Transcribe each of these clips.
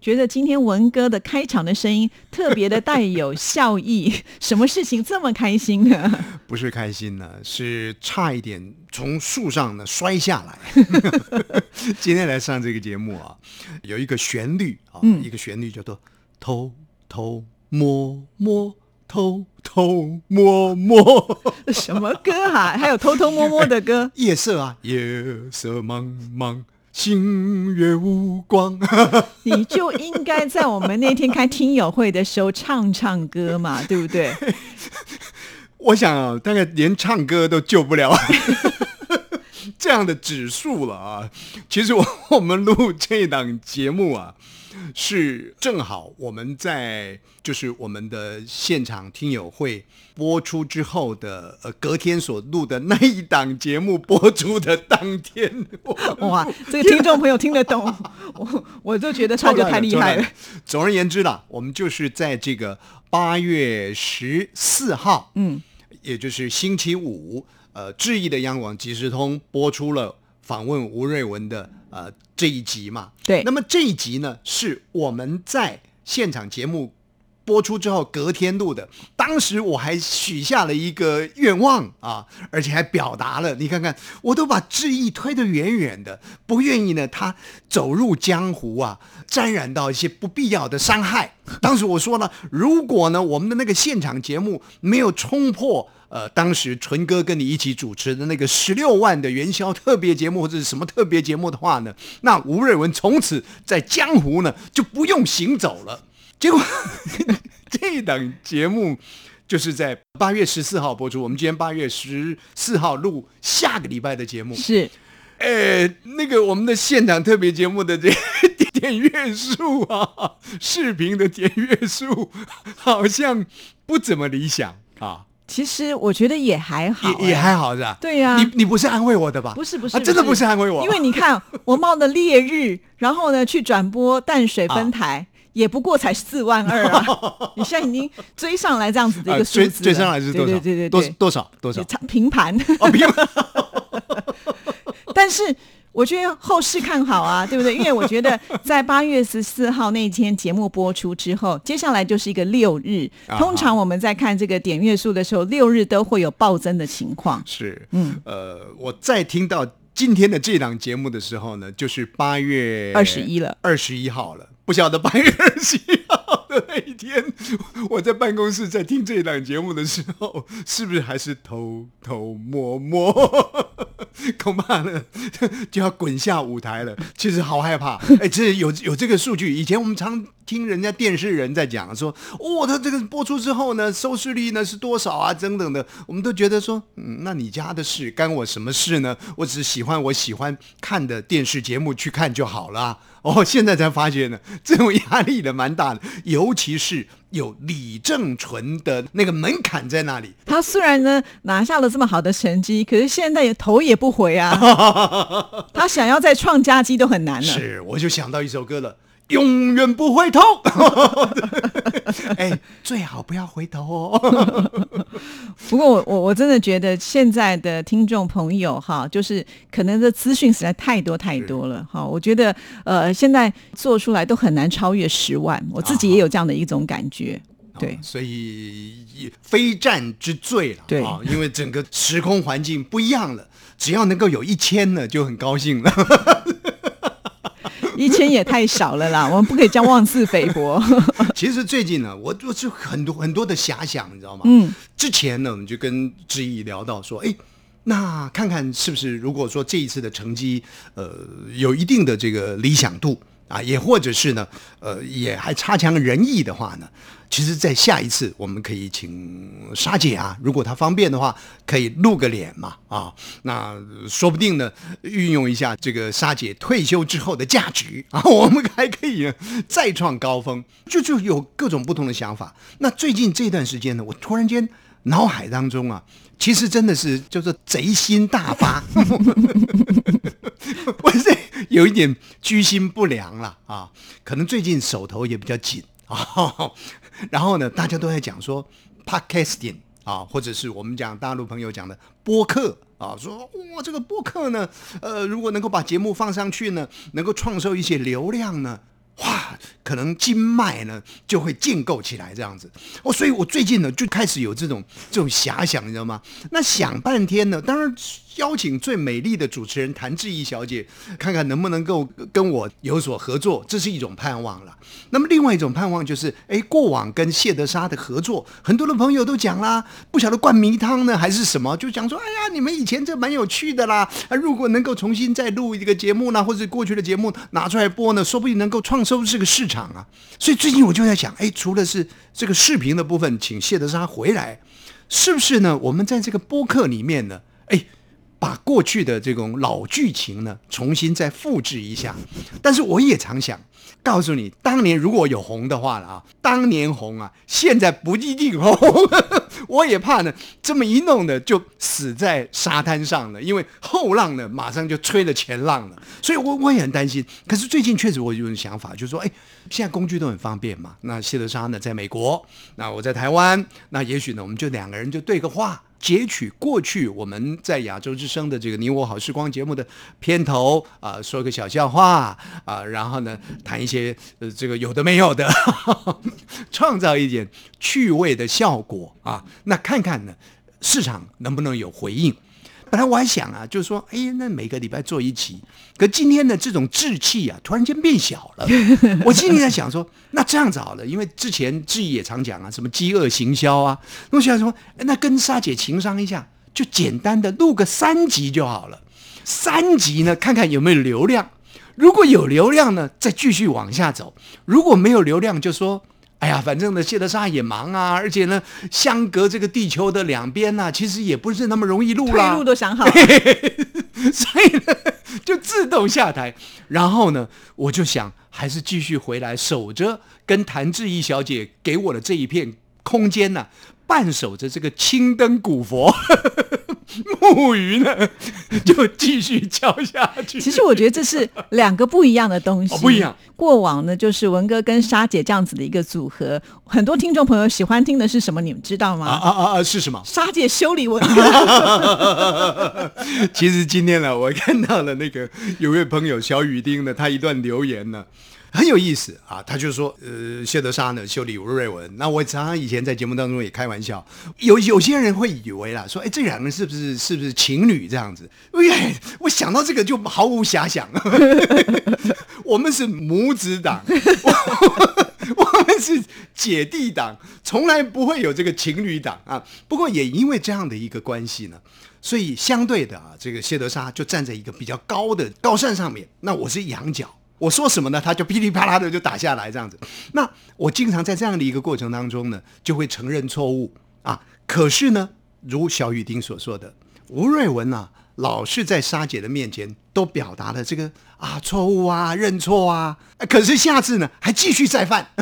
觉得今天文哥的开场的声音特别的带有笑意，什么事情这么开心呢？不是开心呢，是差一点从树上呢摔下来。今天来上这个节目啊，有一个旋律啊，一个旋律叫做偷偷摸摸，偷偷摸摸，什么歌哈？还有偷偷摸摸的歌？夜色啊，夜色茫茫。星月无光，你就应该在我们那天开听友会的时候唱唱歌嘛，对不对？我想啊，大概连唱歌都救不了 这样的指数了啊！其实我我们录这档节目啊。是正好我们在就是我们的现场听友会播出之后的呃隔天所录的那一档节目播出的当天，哇，这个听众朋友听得懂，我我就觉得他就太厉害了。总而言之啦，我们就是在这个八月十四号，嗯，也就是星期五，呃，智毅的央广即时通播出了访问吴瑞文的。呃，这一集嘛，对。那么这一集呢，是我们在现场节目播出之后隔天录的。当时我还许下了一个愿望啊，而且还表达了。你看看，我都把志毅推得远远的，不愿意呢他走入江湖啊，沾染到一些不必要的伤害。当时我说了，如果呢我们的那个现场节目没有冲破。呃，当时纯哥跟你一起主持的那个十六万的元宵特别节目或者是什么特别节目的话呢，那吴瑞文从此在江湖呢就不用行走了。结果 这档节目就是在八月十四号播出，我们今天八月十四号录下个礼拜的节目是，呃，那个我们的现场特别节目的这 点阅数啊，视频的点阅数好像不怎么理想啊。其实我觉得也还好，也也还好是吧？对呀，你你不是安慰我的吧？不是不是，真的不是安慰我。因为你看 我冒的烈日，然后呢去转播淡水分台，也不过才四万二啊！你现在已经追上来这样子的一个数字，追上来是多少？对对对对，多多少多少？平盘哦平盘，但是。我觉得后市看好啊，对不对？因为我觉得在八月十四号那一天节目播出之后，接下来就是一个六日。通常我们在看这个点阅数的时候，六日都会有暴增的情况。是，嗯，呃，我在听到今天的这档节目的时候呢，就是八月二十一了，二十一号了。不晓得八月二十一号的那一天，我在办公室在听这档节目的时候，是不是还是偷偷摸摸？恐怕呢就要滚下舞台了。其实好害怕。哎，这有有这个数据。以前我们常听人家电视人在讲说，哦，他这个播出之后呢，收视率呢是多少啊？等等的，我们都觉得说，嗯，那你家的事干我什么事呢？我只喜欢我喜欢看的电视节目去看就好了。哦，现在才发现呢，这种压力的蛮大的，尤其是有李正淳的那个门槛在那里。他虽然呢拿下了这么好的成绩，可是现在也头也不回啊。他想要再创佳绩都很难了。是，我就想到一首歌了。永远不回头，哎，最好不要回头哦。不过我我我真的觉得现在的听众朋友哈，就是可能的资讯实在太多太多了哈。我觉得呃，现在做出来都很难超越十万，我自己也有这样的一种感觉。对，所以非战之罪了。对啊，因为整个时空环境不一样了，只要能够有一千呢，就很高兴了。一千也太少了啦，我们不可以这样妄自菲薄。其实最近呢，我我是很多很多的遐想，你知道吗？嗯，之前呢，我们就跟志毅聊到说，哎，那看看是不是如果说这一次的成绩，呃，有一定的这个理想度，啊，也或者是呢，呃，也还差强人意的话呢，其实，在下一次我们可以请沙姐啊，如果她方便的话，可以露个脸嘛，啊，那说不定呢，运用一下这个沙姐退休之后的价值啊，我们还可以再创高峰，就就有各种不同的想法。那最近这段时间呢，我突然间脑海当中啊，其实真的是叫做贼心大发。我是有一点居心不良了啊，可能最近手头也比较紧啊。然后呢，大家都在讲说 podcasting 啊，或者是我们讲大陆朋友讲的播客啊，说哇，这个播客呢，呃，如果能够把节目放上去呢，能够创收一些流量呢。哇，可能经脉呢就会建构起来这样子哦，所以我最近呢就开始有这种这种遐想，你知道吗？那想半天呢，当然邀请最美丽的主持人谭志毅小姐，看看能不能够跟我有所合作，这是一种盼望了。那么另外一种盼望就是，哎，过往跟谢德沙的合作，很多的朋友都讲啦，不晓得灌迷汤呢还是什么，就讲说，哎呀，你们以前这蛮有趣的啦，啊，如果能够重新再录一个节目呢，或者过去的节目拿出来播呢，说不定能够创。收这个市场啊，所以最近我就在想，哎，除了是这个视频的部分，请谢德沙回来，是不是呢？我们在这个播客里面呢，哎，把过去的这种老剧情呢，重新再复制一下。但是我也常想。告诉你，当年如果有红的话了啊，当年红啊，现在不一定红。我也怕呢，这么一弄呢，就死在沙滩上了，因为后浪呢，马上就吹了前浪了。所以，我我也很担心。可是最近确实我有种想法，就是说，哎，现在工具都很方便嘛。那谢德沙呢，在美国，那我在台湾，那也许呢，我们就两个人就对个话。截取过去我们在亚洲之声的这个“你我好时光”节目的片头啊，说个小笑话啊，然后呢谈一些呃这个有的没有的，创造一点趣味的效果啊，那看看呢市场能不能有回应。本来我还想啊，就是说，哎，那每个礼拜做一期，可今天的这种志气啊，突然间变小了。我心里在想说，那这样子好了，因为之前志毅也常讲啊，什么饥饿行销啊，我想说，那跟沙姐情商一下，就简单的录个三集就好了。三集呢，看看有没有流量，如果有流量呢，再继续往下走；如果没有流量，就说。哎呀，反正呢，谢德沙也忙啊，而且呢，相隔这个地球的两边呢，其实也不是那么容易录啦。路都想好了，所以呢，就自动下台。然后呢，我就想，还是继续回来守着，跟谭志毅小姐给我的这一片空间呢，伴守着这个青灯古佛。木鱼呢，就继续敲下去。其实我觉得这是两个不一样的东西，不一样。过往呢，就是文哥跟沙姐这样子的一个组合，很多听众朋友喜欢听的是什么？你们知道吗？啊啊啊！是什么？沙姐修理文哥。其实今天呢，我看到了那个有位朋友小雨丁的他一段留言呢。很有意思啊，他就说，呃，谢德沙呢修理吴瑞文。那我常常以前在节目当中也开玩笑，有有些人会以为啦，说，哎，这两个人是不是是不是情侣这样子？哎，我想到这个就毫无遐想。我们是母子党，我们是姐弟党，从来不会有这个情侣党啊。不过也因为这样的一个关系呢，所以相对的啊，这个谢德沙就站在一个比较高的高山上面，那我是仰角。我说什么呢？他就噼里啪啦的就打下来，这样子。那我经常在这样的一个过程当中呢，就会承认错误啊。可是呢，如小雨丁所说的，吴瑞文啊，老是在沙姐的面前都表达了这个啊错误啊，认错啊。可是下次呢，还继续再犯。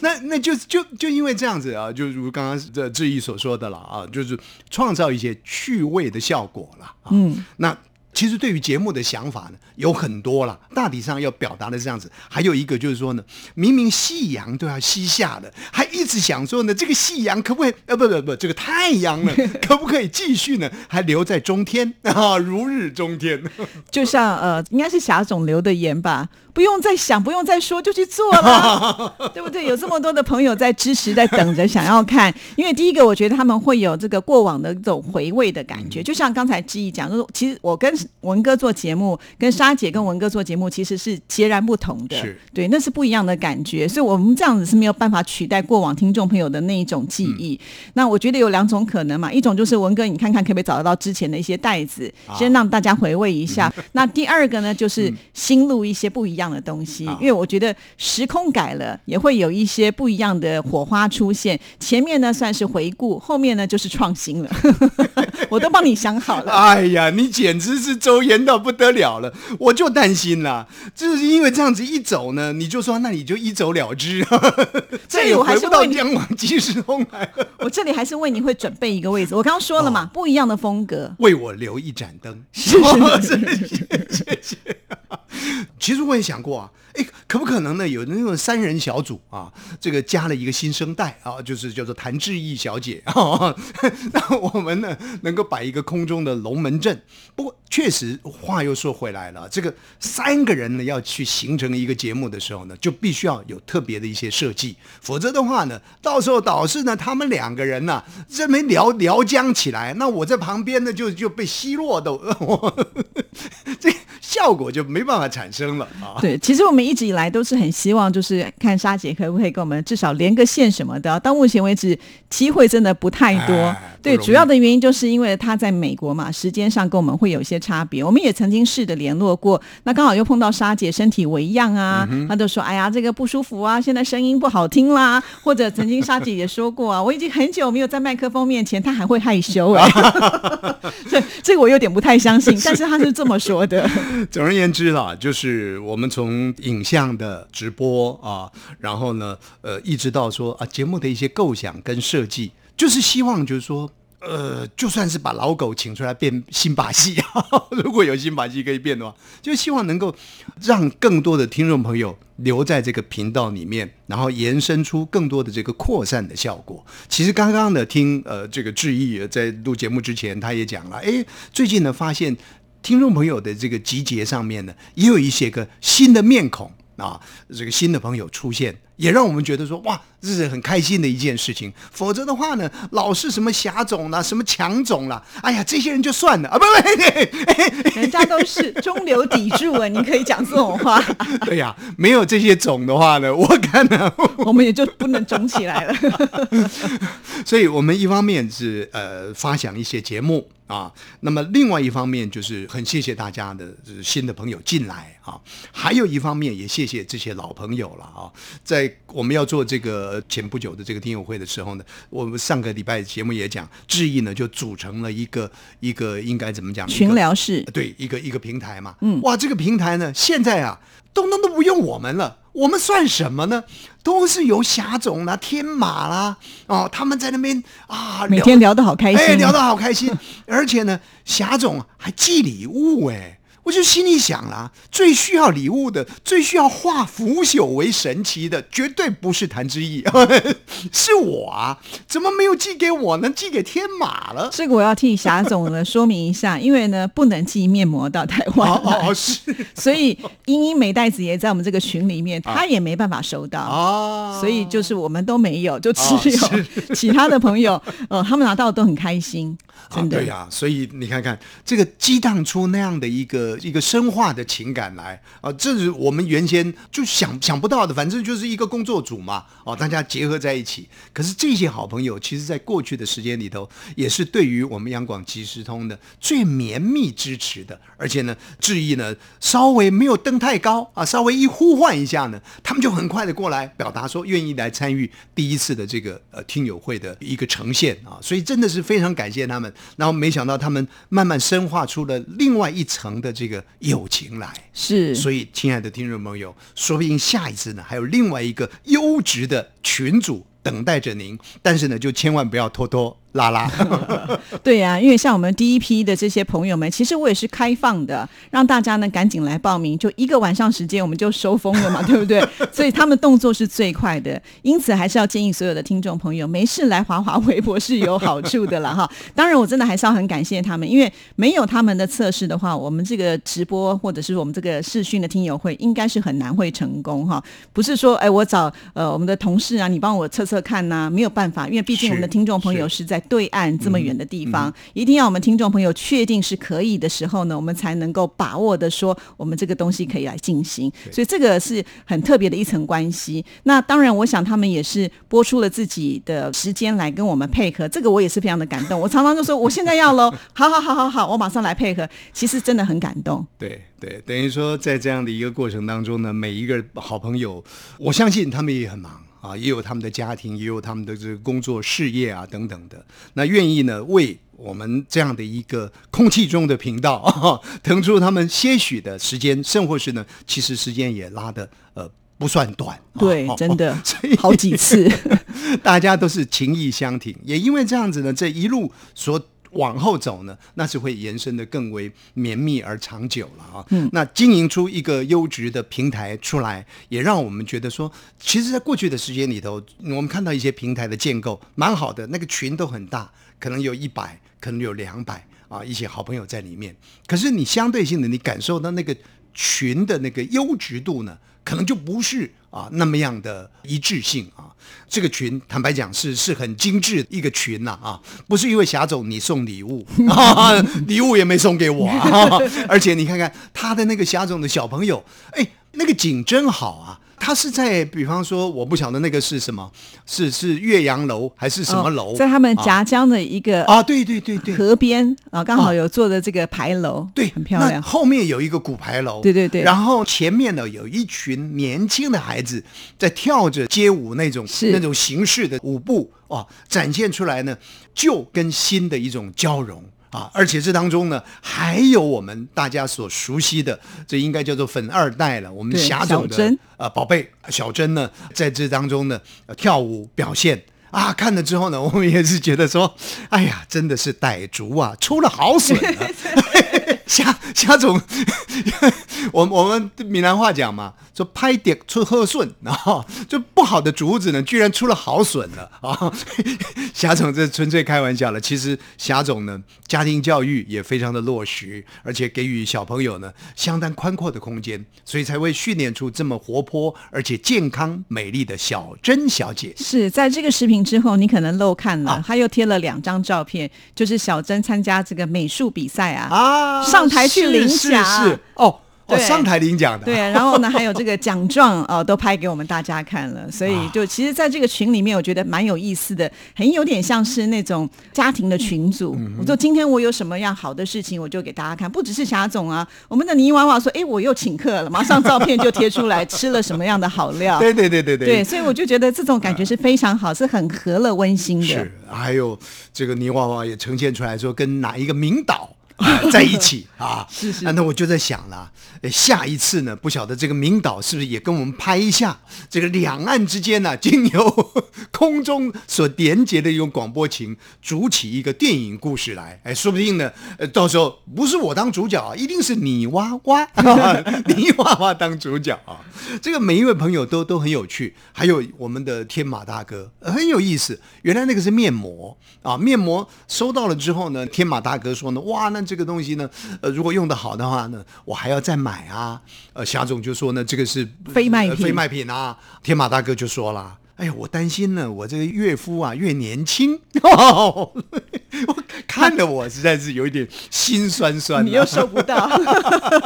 那那就就就因为这样子啊，就如刚刚这志毅所说的了啊，就是创造一些趣味的效果了。嗯，那。其实对于节目的想法呢，有很多了。大体上要表达的这样子，还有一个就是说呢，明明夕阳都要西下了，还一直想说呢，这个夕阳可不可以？呃，不不不，这个太阳呢，可不可以继续呢？还留在中天 啊，如日中天。就像呃，应该是霞总留的言吧。不用再想，不用再说，就去做了，对不对？有这么多的朋友在支持，在等着想要看。因为第一个，我觉得他们会有这个过往的这种回味的感觉，就像刚才志毅讲，就是其实我跟文哥做节目，跟莎姐跟文哥做节目，其实是截然不同的，对，那是不一样的感觉。所以我们这样子是没有办法取代过往听众朋友的那一种记忆。那我觉得有两种可能嘛，一种就是文哥，你看看可不可以找得到之前的一些袋子，先让大家回味一下。那第二个呢，就是新录一些不一样的东西，因为我觉得时空改了，也会有一些不一样的火花出现。前面呢算是回顾，后面呢就是创新了，我都帮你想好了。哎呀，你简直是周延到不得了了，我就担心啦，就是因为这样子一走呢，你就说那你就一走了之，这也我还回不到是问你江往即时通来了。我这里还是为你会准备一个位置，我刚刚说了嘛，不一样的风格。为我留一盏灯，是是是谢谢。其实我也想过啊，哎，可不可能呢？有那种三人小组啊，这个加了一个新生代啊，就是叫做谭志毅小姐啊。那我们呢，能够摆一个空中的龙门阵。不过，确实话又说回来了，这个三个人呢要去形成一个节目的时候呢，就必须要有特别的一些设计，否则的话呢，到时候导致呢他们两个人呢这没聊聊僵起来，那我在旁边呢就就被奚落的，这效果就没办法产生了啊。对，其实我们一直以来都是很希望，就是看莎姐可不可以跟我们至少连个线什么的。到目前为止，机会真的不太多。对，主要的原因就是因为他在美国嘛，时间上跟我们会有一些差别。我们也曾经试着联络过，那刚好又碰到莎姐身体为恙啊，嗯她就说：“哎呀，这个不舒服啊，现在声音不好听啦。”或者曾经莎姐也说过啊，我已经很久没有在麦克风面前，她还会害羞哎、这这个我有点不太相信，但是她是这么说的。总而言之啦，就是我们从影像的直播啊，然后呢，呃，一直到说啊节目的一些构想跟设计，就是希望就是说。呃，就算是把老狗请出来变新把戏，如果有新把戏可以变的话，就希望能够让更多的听众朋友留在这个频道里面，然后延伸出更多的这个扩散的效果。其实刚刚呢听呃这个志毅在录节目之前，他也讲了，哎，最近呢发现听众朋友的这个集结上面呢，也有一些个新的面孔啊，这个新的朋友出现，也让我们觉得说哇，这是很开心的一件事情。否则的话呢，老是什么霞总啦，什么强总啦，哎呀，这些人就算了啊，不不，人家都是中流砥柱啊，你可以讲这种话，对呀、没有这些种的话呢，我看呢，我们也就不能肿起来了。所以我们一方面是呃发想一些节目啊，那么另外一方面就是很谢谢大家的就是新的朋友进来啊，还有一方面也谢谢这些老朋友了啊，在我们要做这个前不久的这个听友会的时候呢，我们上个礼拜节目也讲，志毅呢就组成了一个一个应该怎么讲群聊室，对，一个一个平台嘛，嗯，哇，这个平台呢，现在啊，东东都不用我们了，我们算什么呢？都是由霞总啦、天马啦，哦，他们在那边啊，聊每天聊得好开心，哎，聊得好开心，而且呢，霞总还寄礼物哎。我就心里想啦，最需要礼物的，最需要化腐朽为神奇的，绝对不是谭志毅，是我啊！怎么没有寄给我呢？寄给天马了。这个我要替霞总呢说明一下，因为呢不能寄面膜到台湾哦，哦是 所以英英美袋子也在我们这个群里面，他也没办法收到。哦，所以就是我们都没有，就只哦有 其他的朋友，呃，他们拿到都很开心，真的。啊、对呀、所以你看看这个激荡出那样的一个一个深化的情感来啊，这是我们原先就想想不到的，反正就是一个工作组嘛，哦，大家结合在一起。可是这些好朋友，其实在过去的时间里头，也是对于我们央广即时通的最绵密支持的，而且呢，志毅呢稍微没有登太高啊，稍微一呼唤一下呢，他们就很快的过来表达说愿意来参与第一次的这个呃听友会的一个呈现啊，所以真的是非常感谢他们。然后没想到他们慢慢深化出了另外一层的这个友情来。是，所以，亲爱的听众朋友，说不定下一次呢，还有另外一个优质的群主等待着您。但是呢，就千万不要偷偷拉拉。对呀、因为像我们第一批的这些朋友们，其实我也是开放的，让大家呢赶紧来报名，就一个晚上时间我们就收风了嘛，对不对？所以他们动作是最快的，因此还是要建议所有的听众朋友，没事来滑滑微博是有好处的了 哈。当然，我真的还是要很感谢他们，因为没有他们的测试的话，我们这个直播或者是我们这个视讯的听友会，应该是很难会成功哈。不是说哎，我找呃我们的同事啊，你帮我测测看呐、没有办法，因为毕竟我们的听众朋友是在对岸这么远的地方，一定要我们听众朋友确定是可以的时候呢，我们才能够把握的说我们这个东西可以来进行。所以这个是很特别的一层关系。那当然，我想他们也是播出了自己的时间来跟我们配合，这个我也是非常的感动。我常常就说我现在要喽，好好好好好，我马上来配合。其实真的很感动。对对，等于说在这样的一个过程当中呢，每一个好朋友，我相信他们也很忙啊，也有他们的家庭，也有他们的这个工作事业啊等等的，那愿意呢为。我们这样的一个空气中的频道，啊、腾出他们些许的时间，甚或是呢，其实时间也拉的呃不算短，对真的所以好几次，大家都是情意相挺，也因为这样子呢，这一路所往后走呢，那是会延伸的更为绵密而长久了啊。嗯，那经营出一个优质的平台出来，也让我们觉得说，其实，在过去的时间里头，我们看到一些平台的建构蛮好的，那个群都很大，可能有一百，可能有两百啊，一些好朋友在里面。可是你相对性的，你感受到那个群的那个优质度呢，可能就不是啊那么样的一致性啊。这个群坦白讲是是很精致一个群呐啊不是因为霞总你送礼物啊，礼物也没送给我啊，而且你看看他的那个霞总的小朋友，哎，那个景真好啊。他是在，比方说，我不晓得那个是什么，是是岳阳楼还是什么楼？哦在他们夹江的一个啊，对对对对，河边啊，刚好有做的这个牌楼，对，很漂亮。后面有一个古牌楼，对对对然后前面呢有一群年轻的孩子在跳着街舞那种那种形式的舞步哦，展现出来呢旧跟新的一种交融。啊，而且这当中呢，还有我们大家所熟悉的，这应该叫做粉二代了。我们霞总的小珍呃宝贝小珍呢，在这当中呢、呃跳舞表现啊，看了之后呢，我们也是觉得说，哎呀，真的是傣族啊，出了好笋了。夏夏总，我我们闽南话讲嘛，说拍碟出贺顺，然 后就不好的竹子呢，居然出了好笋了啊！霞总这纯粹开玩笑了。其实霞总呢，家庭教育也非常的落实，而且给予小朋友呢相当宽阔的空间，所以才会训练出这么活泼而且健康美丽的小珍小姐。是在这个视频之后，你可能漏看了，啊他又贴了两张照片，就是小珍参加这个美术比赛啊，啊，上台去领是奖是是哦哦，对上台领奖的，对，然后呢，还有这个奖状哦，都拍给我们大家看了，所以啊就其实，在这个群里面，我觉得蛮有意思的，很有点像是那种家庭的群组。嗯我说今天我有什么样好的事情，我就给大家看，不只是霞总啊，我们的泥娃娃说，哎，我又请客了，马上照片就贴出来，吃了什么样的好料。对对对对对，所以我就觉得这种感觉是非常好，是很和乐温馨的。是，还有这个泥娃娃也呈现出来说跟哪一个名导。啊 在一起啊，是是啊那我就在想了，呃下一次呢，不晓得这个明导是不是也跟我们拍一下这个两岸之间呢、经由空中所连接的一种广播情，组起一个电影故事来，哎，说不定呢，呃，到时候不是我当主角啊，一定是泥娃娃，你娃娃当主角啊。这个每一位朋友都都很有趣，还有我们的天马大哥、呃很有意思。原来那个是面膜啊，面膜收到了之后呢，天马大哥说呢，哇，那这个东西呢，呃，如果用的好的话呢，我还要再买啊。呃，霞总就说呢，这个是非卖品呃非卖品啊。天马大哥就说了。哎呀，我担心呢，我这个岳父啊越年轻，我看了我实在是有一点心酸酸、啊。你又收不到，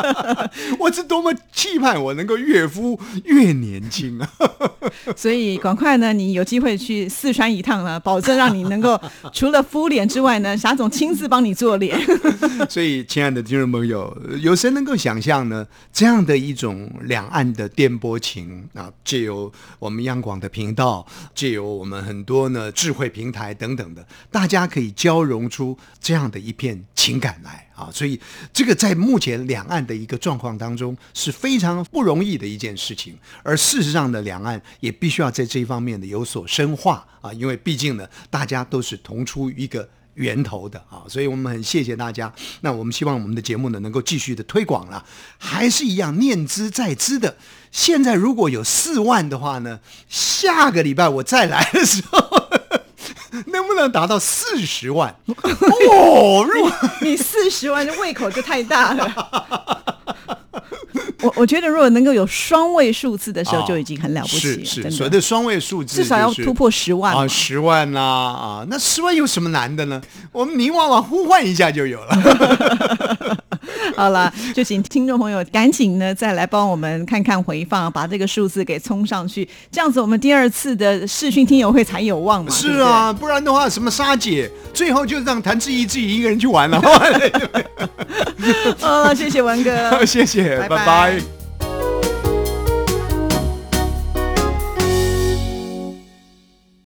我是多么期盼我能够岳父越年轻啊！所以赶快呢，你有机会去四川一趟了，保证让你能够除了敷脸之外呢，霞总亲自帮你做脸。所以，亲爱的听众朋友，有谁能够想象呢？这样的一种两岸的电波情啊，借由我们央广的频道，借由我们很多呢智慧平台等等的，大家可以交融出这样的一片情感来啊！所以这个在目前两岸的一个状况当中是非常不容易的一件事情，而事实上呢，两岸也必须要在这一方面呢有所深化啊，因为毕竟呢，大家都是同出一个。源头的啊，所以我们很谢谢大家。那我们希望我们的节目呢能够继续的推广了，还是一样念之在之的。现在如果有四万的话呢，下个礼拜我再来的时候，能不能达到四十万？哦，如果你四十万的胃口就太大了。我我觉得，如果能够有双位数字的时候，就已经很了不起了。是是，所谓的双位数字，至少要突破十万啊，十万啦啊！那十万有什么难的呢？我们明晚晚呼唤一下就有了。好了，就请听众朋友赶紧呢，再来帮我们看看回放，把这个数字给冲上去，这样子我们第二次的视讯听友会才有望嘛。是啊，不然的话，什么沙姐，最后就让谭志毅自己一个人去玩了。哦，谢谢文哥，谢谢，拜拜。